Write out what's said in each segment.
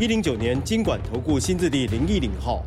一零九年金管投顾新字第零一零号。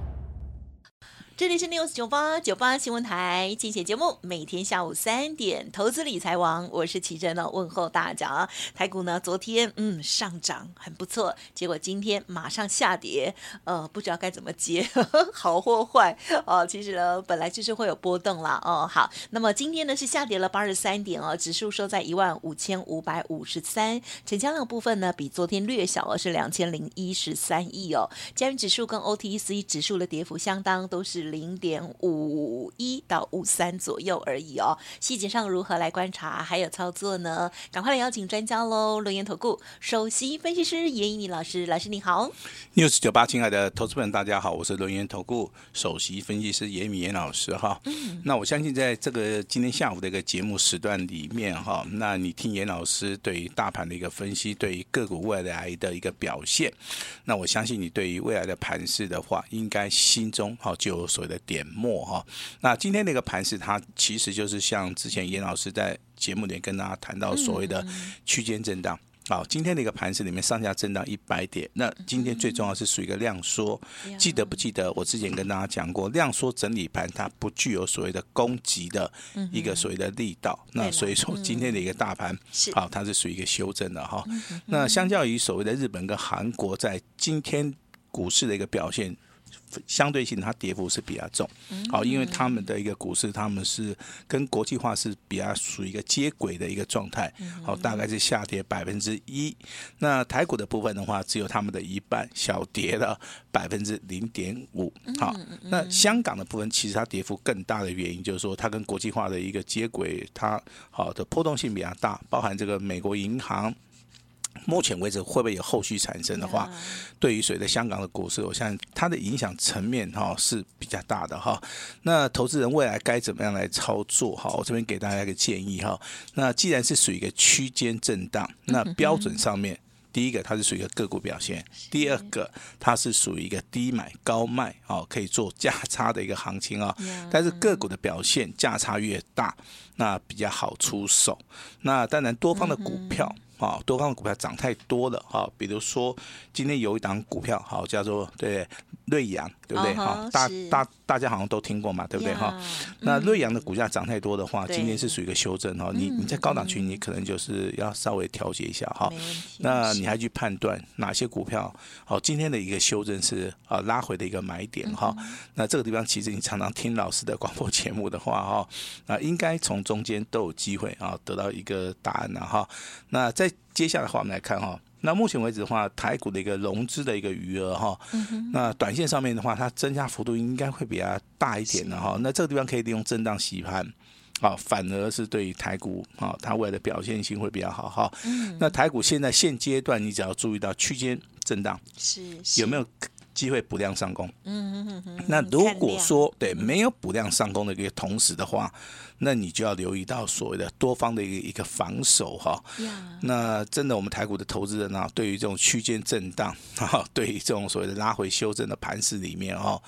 这里是 News 九八九八新闻台，精选节目，每天下午三点，投资理财王，我是琦蓁呢，问候大家。台股呢，昨天嗯上涨很不错，结果今天马上下跌，呃，不知道该怎么接，好或坏哦。其实呢，本来就是会有波动啦，哦，好，那么今天呢是下跌了八十三点哦，指数收在一万五千五百五十三，成交量部分呢比昨天略小，而是两千零一十三亿哦。加元指数跟 OTC 指数的跌幅相当，都是。零点五一到五三左右而已哦，细节上如何来观察，还有操作呢？赶快来邀请专家喽！轮源投顾首席分析师严以敏老师，老师你好。News 九八，亲爱的投资们，大家好，我是轮源投顾首席分析师严一民严老师哈。嗯。那我相信在这个今天下午的一个节目时段里面哈，那你听严老师对于大盘的一个分析，对于个股未来的一个表现，那我相信你对于未来的盘势的话，应该心中哈就有。所谓的点墨哈，那今天那个盘势，它其实就是像之前严老师在节目里跟大家谈到所谓的区间震荡。好，今天的一个盘势里面上下震荡一百点，那今天最重要是属于一个量缩。记得不记得我之前跟大家讲过，量缩整理盘它不具有所谓的攻击的一个所谓的力道。那所以说今天的一个大盘，好，它是属于一个修正的哈。那相较于所谓的日本跟韩国在今天股市的一个表现。相对性，它跌幅是比较重，好，因为他们的一个股市，他们是跟国际化是比较属于一个接轨的一个状态，好，大概是下跌百分之一。那台股的部分的话，只有他们的一半，小跌了百分之零点五。好，那香港的部分，其实它跌幅更大的原因，就是说它跟国际化的一个接轨，它好的波动性比较大，包含这个美国银行。目前为止会不会有后续产生的话，对于随着香港的股市，我相信它的影响层面哈是比较大的哈。那投资人未来该怎么样来操作哈？我这边给大家一个建议哈。那既然是属于一个区间震荡，那标准上面，第一个它是属于一个个股表现，第二个它是属于一个低买高卖哦，可以做价差的一个行情啊。但是个股的表现价差越大，那比较好出手。那当然多方的股票。啊，多方的股票涨太多了哈，比如说今天有一档股票，好叫做对瑞阳，对不对哈？大大大家好像都听过嘛，对不对哈？那瑞阳的股价涨太多的话，今天是属于一个修正哈。你你在高档区，你可能就是要稍微调节一下哈。那你还去判断哪些股票好？今天的一个修正是啊拉回的一个买点哈。那这个地方其实你常常听老师的广播节目的话哈，那应该从中间都有机会啊得到一个答案了哈。那在接下来的话，我们来看哈。那目前为止的话，台股的一个融资的一个余额哈，那短线上面的话，它增加幅度应该会比较大一点的哈。那这个地方可以利用震荡洗盘，啊，反而是对于台股啊，它未来的表现性会比较好哈。那台股现在现阶段，你只要注意到区间震荡，是有没有机会补量上攻？嗯嗯嗯。那如果说对没有补量上攻的一个同时的话。那你就要留意到所谓的多方的一个一个防守哈.那真的我们台股的投资人啊，对于这种区间震荡 啊，对于这种所谓的拉回修正的盘势里面哦，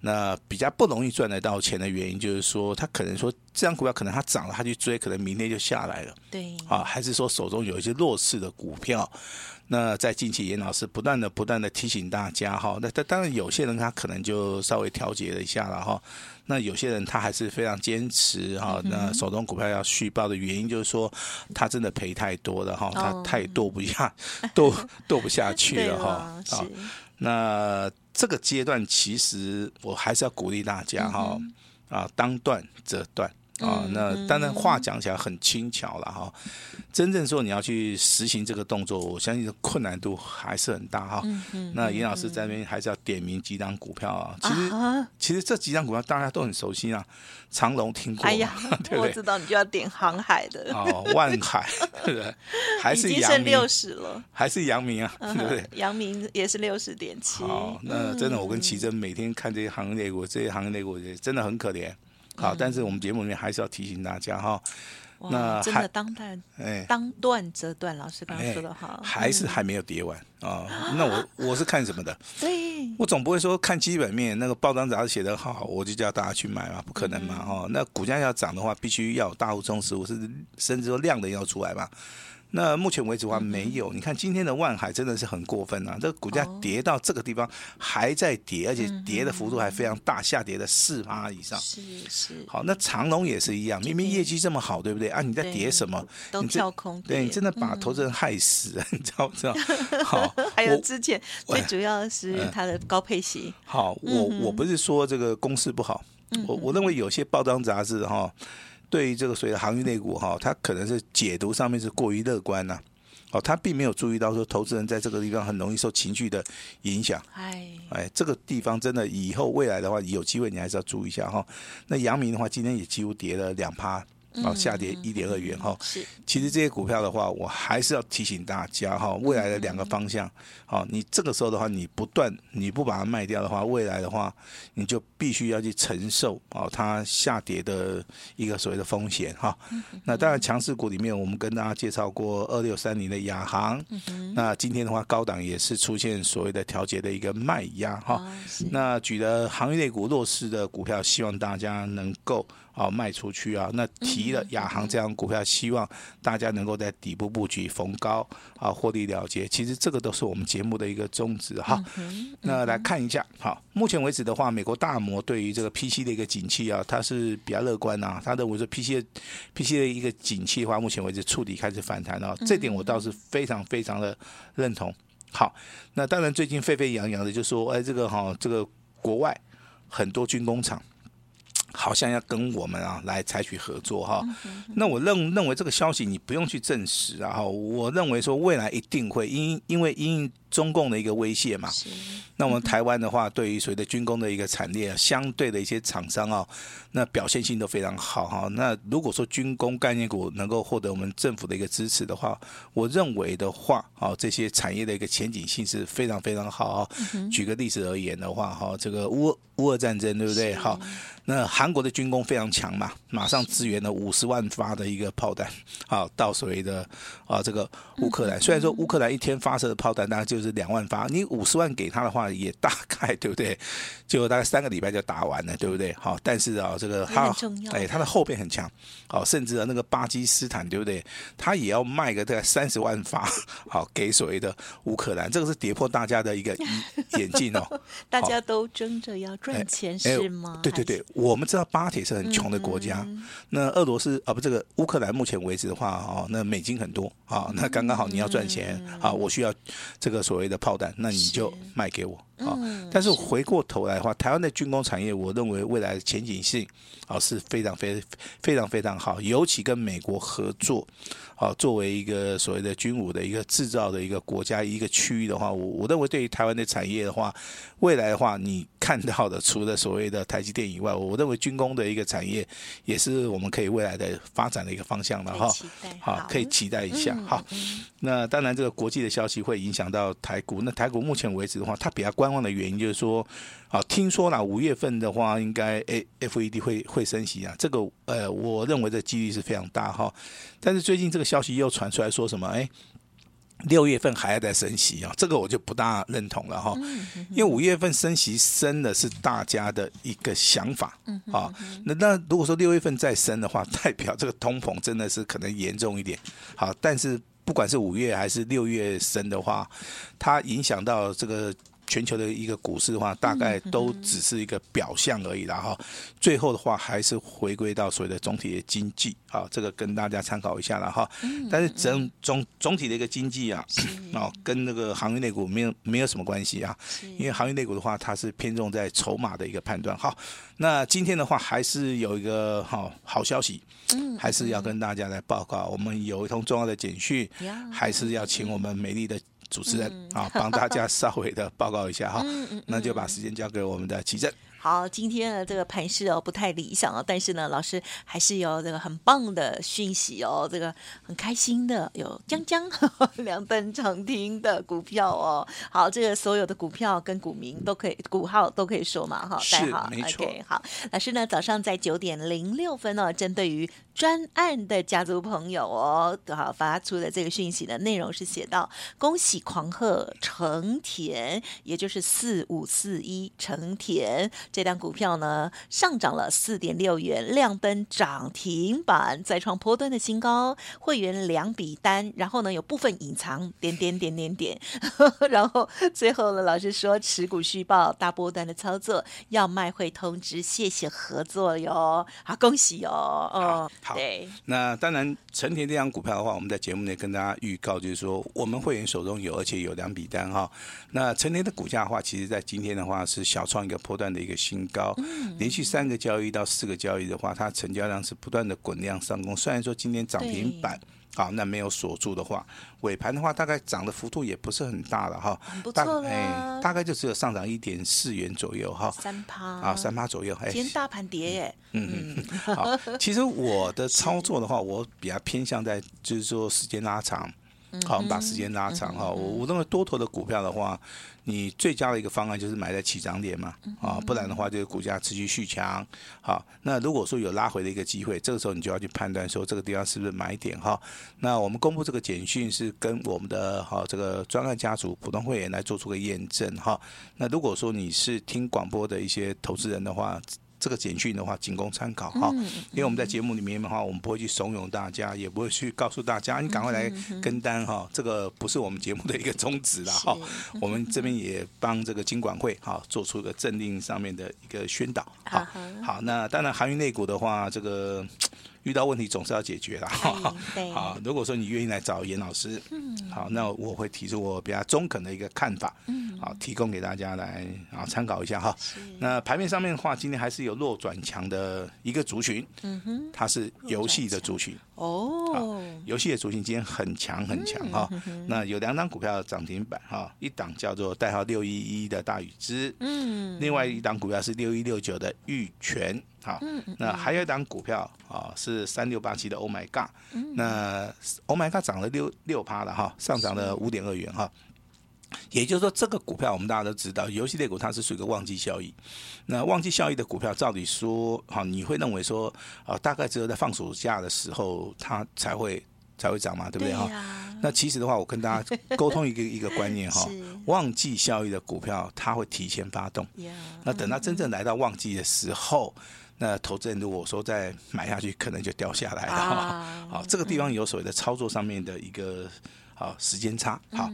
那比较不容易赚得到钱的原因，就是说他可能说这张股票可能它涨了，他去追，可能明天就下来了，对，啊，还是说手中有一些弱势的股票。那在近期，严老师不断的、不断的提醒大家哈。那当当然，有些人他可能就稍微调节了一下了哈。那有些人他还是非常坚持哈。那手中股票要续报的原因就是说，他真的赔太多了哈，他太剁不下，剁剁不下去了哈。啊，那这个阶段其实我还是要鼓励大家哈啊，当断则断啊。那当然话讲起来很轻巧了哈，真正说你要去实行这个动作，我相信困难度还是很大哈。那严老师在那边还是要点名几档股票啊。其实其实这几档股票大家都很熟悉啊，长隆听过，哎呀，我知道你就要点航海的哦，万海对不对？还是阳明，已经剩六十了，还是阳明啊，对不对？阳明也是六十点七。好，那真的我跟奇珍每天看这些行业股，这些行业股真的很可怜。好，但是我们节目里面还是要提醒大家哈。那真的当断，哎，当断则断。老师刚刚说的好，还是还没有跌完啊。那我我是看什么的？对，我总不会说看基本面，那个报章杂志写的好，我就叫大家去买嘛，不可能嘛哈。那股价要涨的话，必须要有大户中实我，是甚至说量的要出来嘛。那目前为止的话没有，你看今天的万海真的是很过分啊！这个股价跌到这个地方还在跌，而且跌的幅度还非常大，下跌了四趴以上。是是。好，那长龙也是一样，明明业绩这么好，对不对啊？你在跌什么？都跳空。对，你真的把投资人害死了，你知道不知道？好，还有之前最主要是它的高配息。好，我我不是说这个公司不好，我我认为有些报章杂志哈。对于这个所谓的航运类股哈，它可能是解读上面是过于乐观呐，哦，他并没有注意到说投资人在这个地方很容易受情绪的影响。哎，哎，这个地方真的以后未来的话有机会你还是要注意一下哈。那阳明的话今天也几乎跌了两趴。哦，下跌一点二元哈。是，其实这些股票的话，我还是要提醒大家哈，未来的两个方向。好，你这个时候的话，你不断你不把它卖掉的话，未来的话，你就必须要去承受哦，它下跌的一个所谓的风险哈。那当然，强势股里面，我们跟大家介绍过二六三零的亚航。那今天的话，高档也是出现所谓的调节的一个卖压哈。那举了航运类股弱势的股票，希望大家能够。好，卖出去啊！那提了亚航这样股票，希望大家能够在底部布局逢高啊获利了结。其实这个都是我们节目的一个宗旨哈。那来看一下，好，目前为止的话，美国大摩对于这个 PC 的一个景气啊，它是比较乐观啊。他认为说 PC PC 的一个景气的话，目前为止触底开始反弹了，这点我倒是非常非常的认同。好，那当然最近沸沸扬扬的就说，哎，这个哈，这个国外很多军工厂。好像要跟我们啊来采取合作哈，那我认认为这个消息你不用去证实啊哈，我认为说未来一定会因因为因。中共的一个威胁嘛，那我们台湾的话，对于所谓的军工的一个产业，相对的一些厂商啊，那表现性都非常好哈。那如果说军工概念股能够获得我们政府的一个支持的话，我认为的话，啊，这些产业的一个前景性是非常非常好。举个例子而言的话，哈，这个乌乌俄战争对不对？好，那韩国的军工非常强嘛，马上支援了五十万发的一个炮弹，好，到所谓的啊这个乌克兰。虽然说乌克兰一天发射的炮弹大概就是两万发，你五十万给他的话，也大概对不对？就大概三个礼拜就打完了，对不对？好，但是啊，这个他哎，他的后边很强，好，甚至啊，那个巴基斯坦对不对？他也要卖个大概三十万发，好，给所谓的乌克兰，这个是跌破大家的一个眼镜哦。大家都争着要赚钱是吗？对对对，我们知道巴铁是很穷的国家，那俄罗斯啊不，这个乌克兰目前为止的话哦，那美金很多啊，那刚刚好你要赚钱啊，我需要这个。所谓的炮弹，那你就卖给我啊！但是回过头来的话，台湾的军工产业，我认为未来的前景性啊是非常非非常非常好，尤其跟美国合作。好，作为一个所谓的军武的一个制造的一个国家一个区域的话，我我认为对于台湾的产业的话，未来的话，你看到的 除了所谓的台积电以外，我认为军工的一个产业也是我们可以未来的发展的一个方向了哈。好，可以期待一下。好，那当然这个国际的消息会影响到台股。那台股目前为止的话，它比较观望的原因就是说，啊，听说啦五月份的话，应该 A F E D 会会升息啊，这个呃，我认为的几率是非常大哈。但是最近这个。消息又传出来说什么？哎，六月份还要再升息啊？这个我就不大认同了哈。因为五月份升息升的是大家的一个想法啊。那那如果说六月份再升的话，代表这个通膨真的是可能严重一点。好，但是不管是五月还是六月升的话，它影响到这个。全球的一个股市的话，大概都只是一个表象而已啦哈。最后的话，还是回归到所谓的总体的经济啊，这个跟大家参考一下了哈。但是整总总体的一个经济啊，哦，跟那个行业类股没有没有什么关系啊，因为行业类股的话，它是偏重在筹码的一个判断。好，那今天的话，还是有一个好好消息，还是要跟大家来报告，我们有一通重要的简讯，还是要请我们美丽的。主持人啊，帮大家稍微的报告一下哈，那就把时间交给我们的奇正。好，今天的这个盘势哦不太理想哦，但是呢，老师还是有这个很棒的讯息哦，这个很开心的有江江 两本涨停的股票哦。好，这个所有的股票跟股民都可以，股号都可以说嘛哈，是好没错。好，老师呢早上在九点零六分哦，针对于专案的家族朋友哦，好发出的这个讯息的内容是写到：恭喜狂贺成田，也就是四五四一成田。这单股票呢上涨了四点六元，亮灯涨停板，再创波段的新高。会员两笔单，然后呢有部分隐藏点点点点点，然后最后呢老师说持股续报大波段的操作，要卖会通知，谢谢合作哟，好恭喜哟，哦，好，那当然成田这张股票的话，我们在节目内跟大家预告，就是说我们会员手中有，而且有两笔单哈。那成田的股价的话，其实在今天的话是小创一个波段的一个。新高，连续三个交易到四个交易的话，它成交量是不断的滚量上攻。虽然说今天涨停板，好，那没有锁住的话，尾盘的话大概涨的幅度也不是很大了哈，不错哎，大概就只有上涨一点四元左右哈，三趴啊，三趴左右。哎，今天大盘跌耶，嗯嗯，好，其实我的操作的话，我比较偏向在就是说时间拉长。好，我们把时间拉长哈。我我认为多头的股票的话，你最佳的一个方案就是买在起涨点嘛，啊，不然的话，这个股价持续续强。好，那如果说有拉回的一个机会，这个时候你就要去判断说这个地方是不是买点哈。那我们公布这个简讯是跟我们的哈这个专案家族普通会员来做出个验证哈。那如果说你是听广播的一些投资人的话，这个简讯的话，仅供参考哈，因为我们在节目里面的话，我们不会去怂恿大家，也不会去告诉大家，你赶快来跟单哈，这个不是我们节目的一个宗旨了哈。我们这边也帮这个金管会哈做出一个政令上面的一个宣导。好，好，那当然航运类股的话，这个。遇到问题总是要解决的哈。好，如果说你愿意来找严老师，嗯好，那我会提出我比较中肯的一个看法，好，提供给大家来啊参考一下哈。那盘面上面的话，今天还是有弱转强的一个族群，嗯哼它是游戏的族群哦。游戏的族群今天很强很强哈。那有两档股票涨停板哈，一档叫做代号六一一的大禹之，嗯，另外一档股票是六一六九的玉泉。好，那还有一档股票啊，是三六八七的 Oh My God，那 Oh My God 涨了六六趴了哈，上涨了五点二元哈。也就是说，这个股票我们大家都知道，游戏类股它是属于一个旺季效益。那旺季效益的股票，照理说，哈，你会认为说，啊，大概只有在放暑假的时候，它才会才会涨嘛，对不对哈？那其实的话，我跟大家 沟通一个一个观念哈，旺季效益的股票，它会提前发动。那等到真正来到旺季的时候。那投资人如果说再买下去，可能就掉下来了。啊、好，这个地方有所谓的操作上面的一个。好，时间差。好，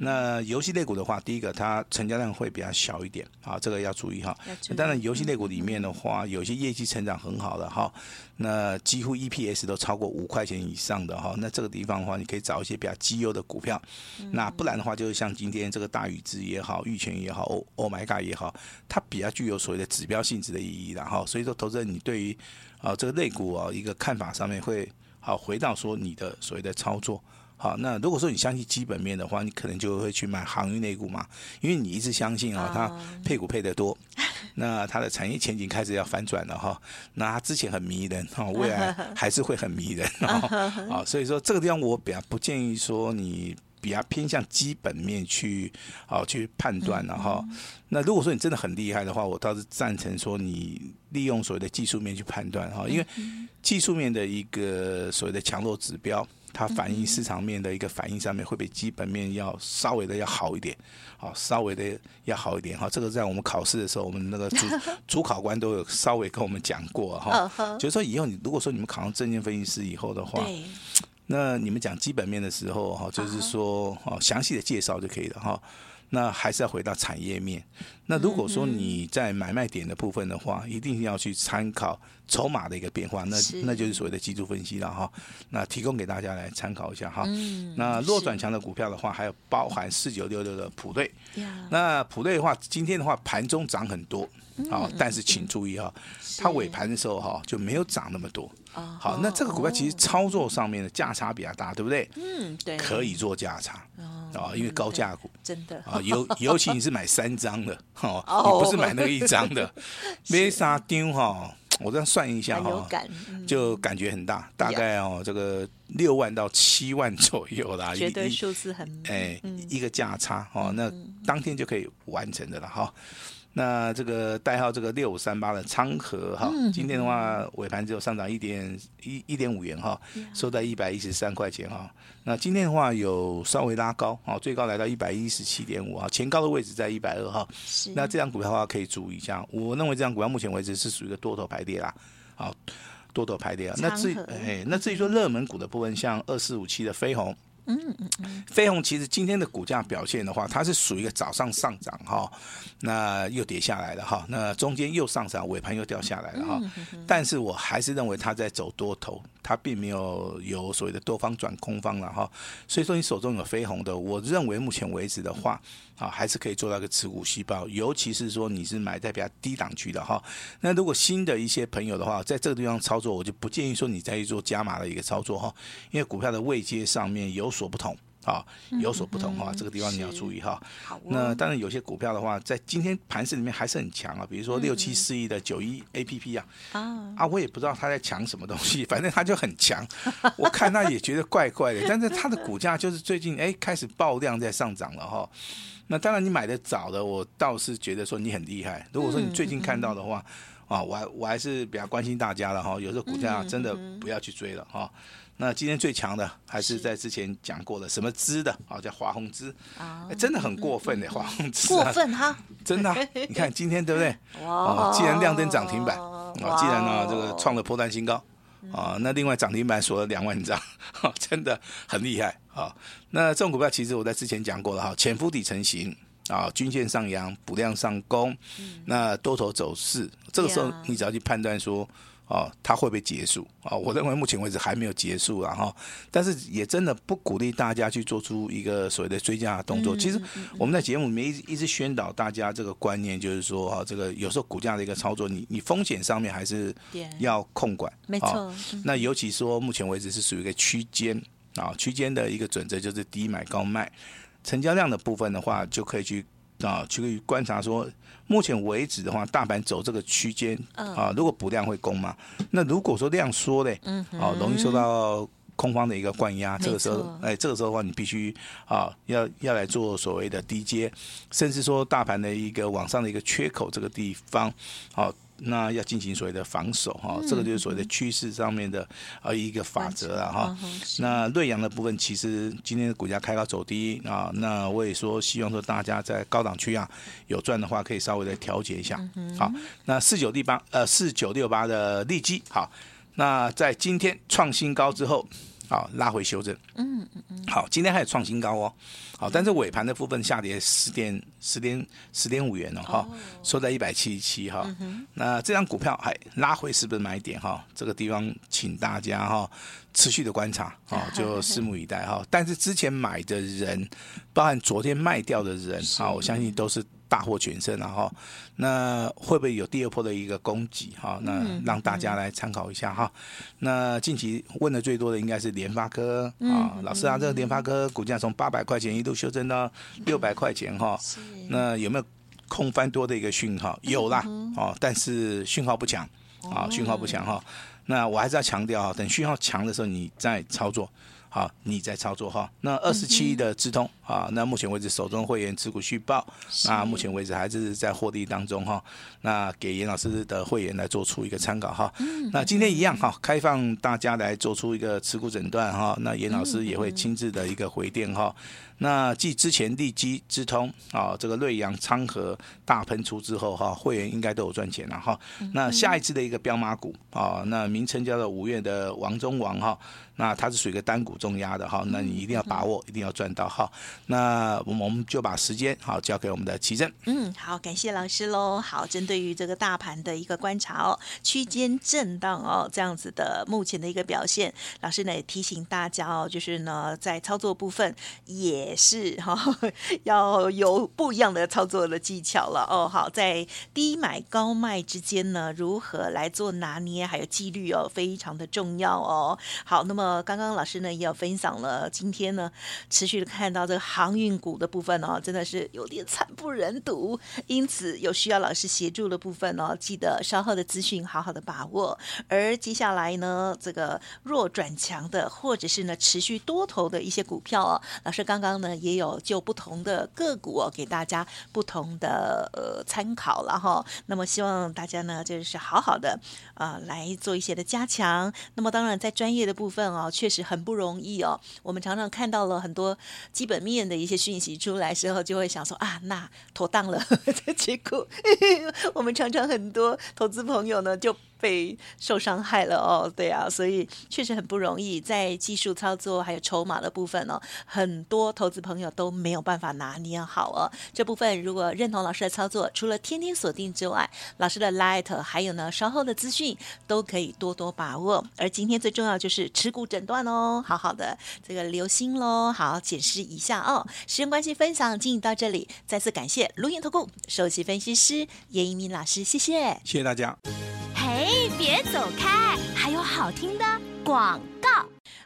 那游戏类股的话，第一个它成交量会比较小一点，啊，这个要注意哈。当然，游戏类股里面的话，有些业绩成长很好的哈，那几乎 EPS 都超过五块钱以上的哈，那这个地方的话，你可以找一些比较绩优的股票。那不然的话，就是像今天这个大宇资也好，玉泉也好，Oh Oh My God 也好，它比较具有所谓的指标性质的意义然后。所以说，投资人你对于啊这个类股啊一个看法上面会好回到说你的所谓的操作。好，那如果说你相信基本面的话，你可能就会去买航运类股嘛，因为你一直相信啊，它配股配得多，那它的产业前景开始要反转了哈，那它之前很迷人哈，未来 还是会很迷人 啊，所以说这个地方我比较不建议说你比较偏向基本面去啊去判断了哈。那如果说你真的很厉害的话，我倒是赞成说你利用所谓的技术面去判断哈，因为技术面的一个所谓的强弱指标。它反映市场面的一个反应上面会比基本面要稍微的要好一点，好，稍微的要好一点哈。这个在我们考试的时候，我们那个主 主考官都有稍微跟我们讲过哈。就是说以后你如果说你们考上证券分析师以后的话，那你们讲基本面的时候哈，就是说哦详细的介绍就可以了哈。那还是要回到产业面。那如果说你在买卖点的部分的话，一定要去参考筹码的一个变化，那那就是所谓的技术分析了哈。那提供给大家来参考一下哈。那弱转强的股票的话，还有包含四九六六的普瑞。那普瑞的话，今天的话盘中涨很多，好，但是请注意哈，它尾盘的时候哈就没有涨那么多。好，那这个股票其实操作上面的价差比较大，对不对？嗯，对，可以做价差。啊，因为高价股真的啊，尤尤其你是买三张的，哦，你不是买那个一张的，没啥丢哈。我这样算一下哈，就感觉很大，大概哦这个六万到七万 左右啦，绝对数字很哎一个价差哦，那当天就可以完成的了哈。那这个代号这个六五三八的昌河哈，今天的话尾盘只有上涨一点一一点五元哈，收在一百一十三块钱哈。那今天的话有稍微拉高啊，最高来到一百一十七点五啊，前高的位置在一百二哈。那这张股票的话可以注意一下，我认为这张股票目前为止是属于一个多头排列啦，好，多头排列啊。那至于哎，那至于说热门股的部分，像二四五七的飞鸿。嗯嗯嗯，飞鸿其实今天的股价表现的话，它是属于一个早上上涨哈，那又跌下来了哈，那中间又上涨，尾盘又掉下来了哈，但是我还是认为它在走多头。它并没有有所谓的多方转空方了哈，所以说你手中有飞鸿的，我认为目前为止的话，啊还是可以做到一个持股细胞，尤其是说你是买在比较低档区的哈。那如果新的一些朋友的话，在这个地方操作，我就不建议说你再去做加码的一个操作哈，因为股票的位阶上面有所不同。啊，有所不同哈，这个地方你要注意哈。好，那当然有些股票的话，在今天盘市里面还是很强啊，比如说六七四一的九一 A P P 啊，啊，我也不知道他在抢什么东西，反正他就很强。我看他也觉得怪怪的，但是他的股价就是最近哎开始爆量在上涨了哈。那当然你买的早的，我倒是觉得说你很厉害。如果说你最近看到的话，啊，我还我还是比较关心大家的哈。有时候股价真的不要去追了哈。那今天最强的还是在之前讲过的什么资的？啊，叫华宏资啊，真的很过分的华宏资，过分哈，真的，你看今天对不对？哦，既然亮灯涨停板，啊，既然呢这个创了破断新高，啊，那另外涨停板锁了两万张，真的很厉害啊。那这种股票其实我在之前讲过了哈，潜伏底成型啊，均线上扬，补量上攻，那多头走势，这个时候你只要去判断说。哦，它会不会结束？哦，我认为目前为止还没有结束了哈。但是也真的不鼓励大家去做出一个所谓的追加的动作。其实我们在节目里面一直一直宣导大家这个观念，就是说哈，这个有时候股价的一个操作，你你风险上面还是要控管。没错。那尤其说目前为止是属于一个区间啊，区间的一个准则就是低买高卖，成交量的部分的话就可以去啊去观察说。目前为止的话，大盘走这个区间啊，如果补量会攻嘛？那如果说量缩嘞，啊，容易受到空方的一个灌压，这个时候，哎，这个时候的话，你必须啊，要要来做所谓的低接，甚至说大盘的一个往上的一个缺口这个地方，好。那要进行所谓的防守哈，这个就是所谓的趋势上面的呃一个法则了哈。那瑞阳的部分，其实今天的股价开高走低啊，那我也说希望说大家在高档区啊有赚的话，可以稍微的调节一下。好，那四九六八呃四九六八的利基好，那在今天创新高之后，好拉回修正。嗯嗯嗯。好，今天还有创新高哦。好，但是尾盘的部分下跌十点十点十点五元了哈，收在一百七十七哈。那这张股票还拉回是不是买点哈？这个地方请大家哈持续的观察啊，就拭目以待哈。但是之前买的人，包含昨天卖掉的人啊，我相信都是。大获全胜了哈，那会不会有第二波的一个攻击哈？那让大家来参考一下哈。那近期问的最多的应该是联发科啊，老师啊，这个联发科股价从八百块钱一度修正到六百块钱哈，那有没有空翻多的一个讯号？有啦哦，但是讯号不强啊，讯号不强哈。那我还是要强调啊，等讯号强的时候你再操作。好，你在操作哈。那二十七亿的资通啊，那目前为止手中会员持股续报，那目前为止还是在获利当中哈。那给严老师的会员来做出一个参考哈。那今天一样哈，开放大家来做出一个持股诊断哈。那严老师也会亲自的一个回电哈。那继之前利基、之通啊，这个瑞阳、昌河大喷出之后哈，会员应该都有赚钱了哈。那下一次的一个标马股啊，那名称叫做五月的王中王哈，那它是属于一个单股重压的哈，那你一定要把握，一定要赚到哈。那我们就把时间好交给我们的奇正。嗯，好，感谢老师喽。好，针对于这个大盘的一个观察哦，区间震荡哦，这样子的目前的一个表现，老师呢也提醒大家哦，就是呢在操作部分也是哈、哦，要有不一样的操作的技巧了哦。好，在低买高卖之间呢，如何来做拿捏，还有纪律哦，非常的重要哦。好，那么刚刚老师呢也有分享了，今天呢持续的看到这个航运股的部分哦，真的是有点惨不忍睹，因此有需要老师协助的部分哦，记得稍后的资讯好好的把握。而接下来呢，这个弱转强的，或者是呢持续多头的一些股票哦，老师刚刚呢也有就不同的个股哦，给大家不同的呃参考了哈。那么希望大家呢就是好好的啊、来做一些的加强。那么当然在专业的部分哦，确实很不容易意哦。我们常常看到了很多基本面的一些讯息出来时候，就会想说啊，那妥当了。结果 我们常常很多投资朋友呢就。被受伤害了哦，对啊，所以确实很不容易，在技术操作还有筹码的部分哦，很多投资朋友都没有办法拿捏好哦。这部分如果认同老师的操作，除了天天锁定之外，老师的 Light 还有呢稍后的资讯都可以多多把握。而今天最重要就是持股诊断哦，好好的这个留心喽，好检视一下哦。时间关系，分享进行到这里，再次感谢伦元投顾首席分析师叶一鸣老师，谢谢，谢谢大家。嘿，别走开，还有好听的广告。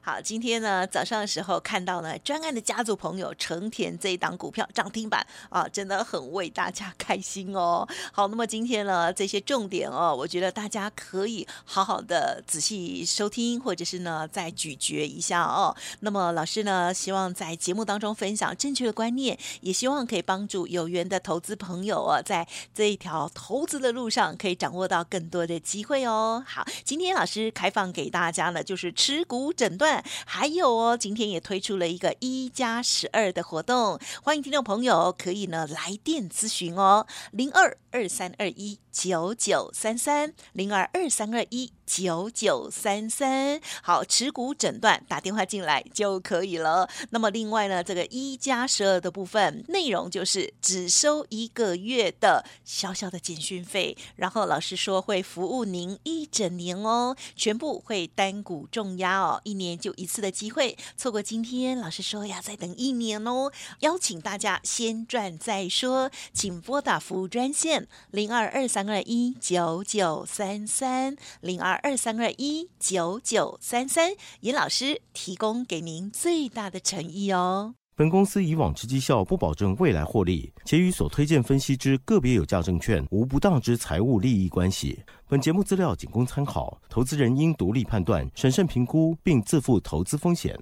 好，今天呢早上的时候看到呢专案的家族朋友成田这一档股票涨停板啊，真的很为大家开心哦。好，那么今天呢这些重点哦，我觉得大家可以好好的仔细收听，或者是呢再咀嚼一下哦。那么老师呢希望在节目当中分享正确的观念，也希望可以帮助有缘的投资朋友哦，在这一条投资的路上可以掌握到更多的机会哦。好，今天老师开放给大家呢就是持股诊断。还有哦，今天也推出了一个一加十二的活动，欢迎听众朋友可以呢来电咨询哦，零二二三二一九九三三零二二三二一九九三三，好，持股诊断打电话进来就可以了。那么另外呢，这个一加十二的部分内容就是只收一个月的小小的简讯费，然后老师说会服务您一整年哦，全部会单股重压哦，一年就。一次的机会，错过今天，老师说要再等一年哦。邀请大家先赚再说，请拨打服务专线零二二三二一九九三三零二二三二一九九三三，严老师提供给您最大的诚意哦。本公司以往之绩效不保证未来获利，且与所推荐分析之个别有价证券无不当之财务利益关系。本节目资料仅供参考，投资人应独立判断、审慎评估，并自负投资风险。